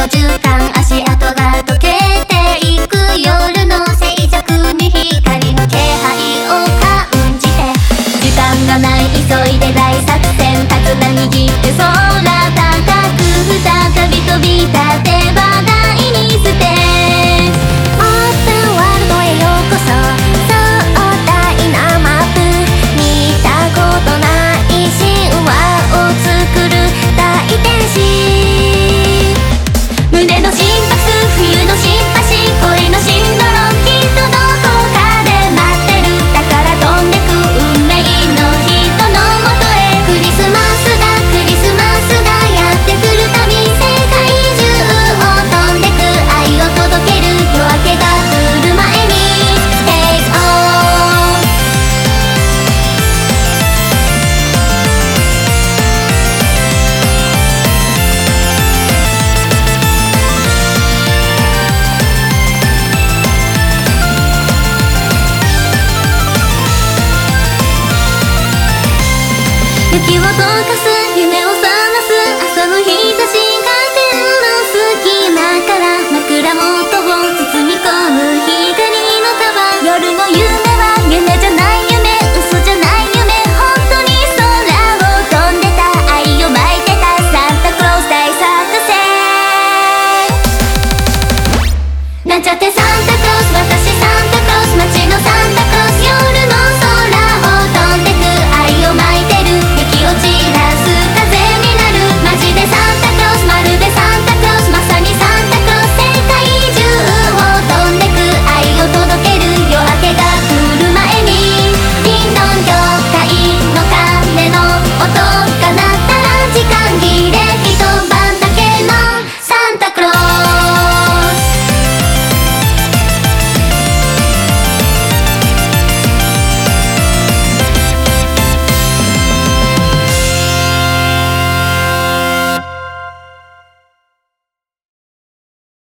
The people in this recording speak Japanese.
の循環足跡が溶けていく夜の静寂に光の気配を感じて。時間がない急いで大作時を溶かす